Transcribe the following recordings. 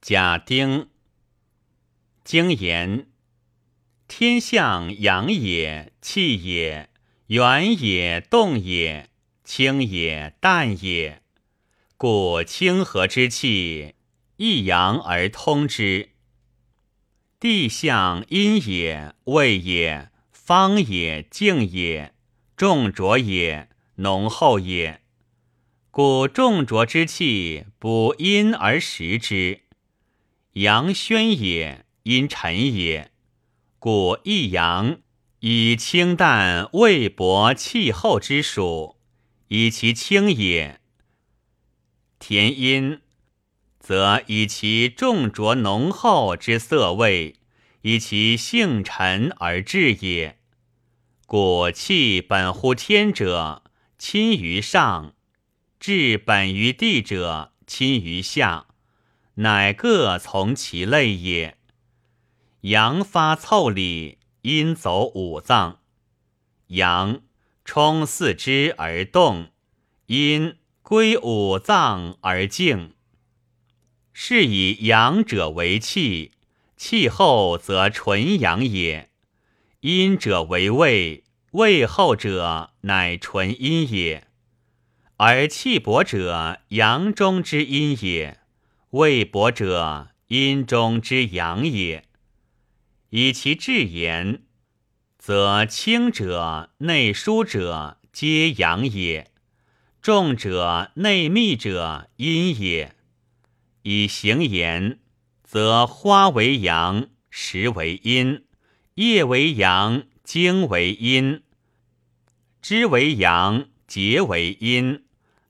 甲丁，经言：天象阳也，气也，圆也，动也，清也，淡也。故清和之气，一阳而通之。地象阴也，味也，方也，静也，重浊也，浓厚也。故重浊之气，补阴而实之。阳宣也，阴沉也，故一阳以清淡味薄气厚之属，以其清也；田阴则以其重浊浓厚之色味，以其性沉而至也。故气本乎天者，亲于上；志本于地者，亲于下。乃各从其类也。阳发凑理，阴走五脏。阳冲四肢而动，阴归五脏而静。是以阳者为气，气后则纯阳也；阴者为胃，胃后者乃纯阴也。而气薄者，阳中之阴也。未薄者，阴中之阳也。以其志言，则轻者、内疏者，皆阳也；重者、内密者，阴也。以行言，则花为阳，实为阴；叶为阳，茎为阴；枝为阳，节为阴；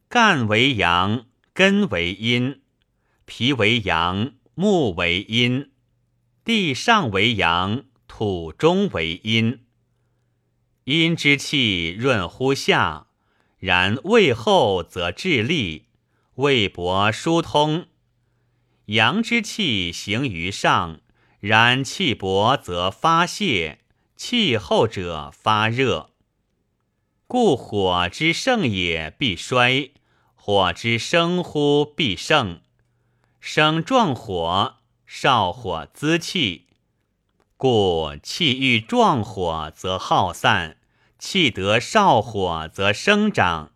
干为阳，根为阴。脾为阳，木为阴；地上为阳，土中为阴。阴之气润乎下，然胃厚则治利，胃薄疏通；阳之气行于上，然气薄则发泄，气厚者发热。故火之盛也必衰，火之生乎必盛。生壮火，少火滋气，故气遇壮火则耗散，气得少火则生长。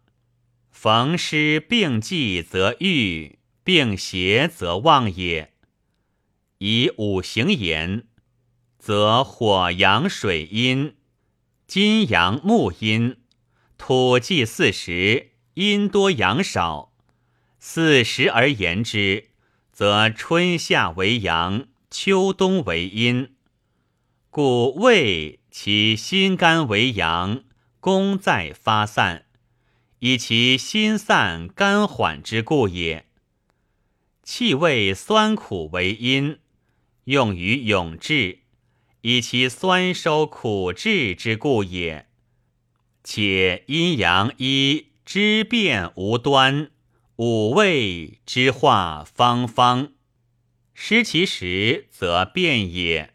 逢湿病忌则郁，病邪则旺也。以五行言，则火阳水阴，金阳木阴，土忌四时，阴多阳少。四时而言之。则春夏为阳，秋冬为阴。故胃其心肝为阳，功在发散，以其心散肝缓之故也。气味酸苦为阴，用于永志，以其酸收苦滞之故也。且阴阳一知变无端。五味之化方方，失其时则变也。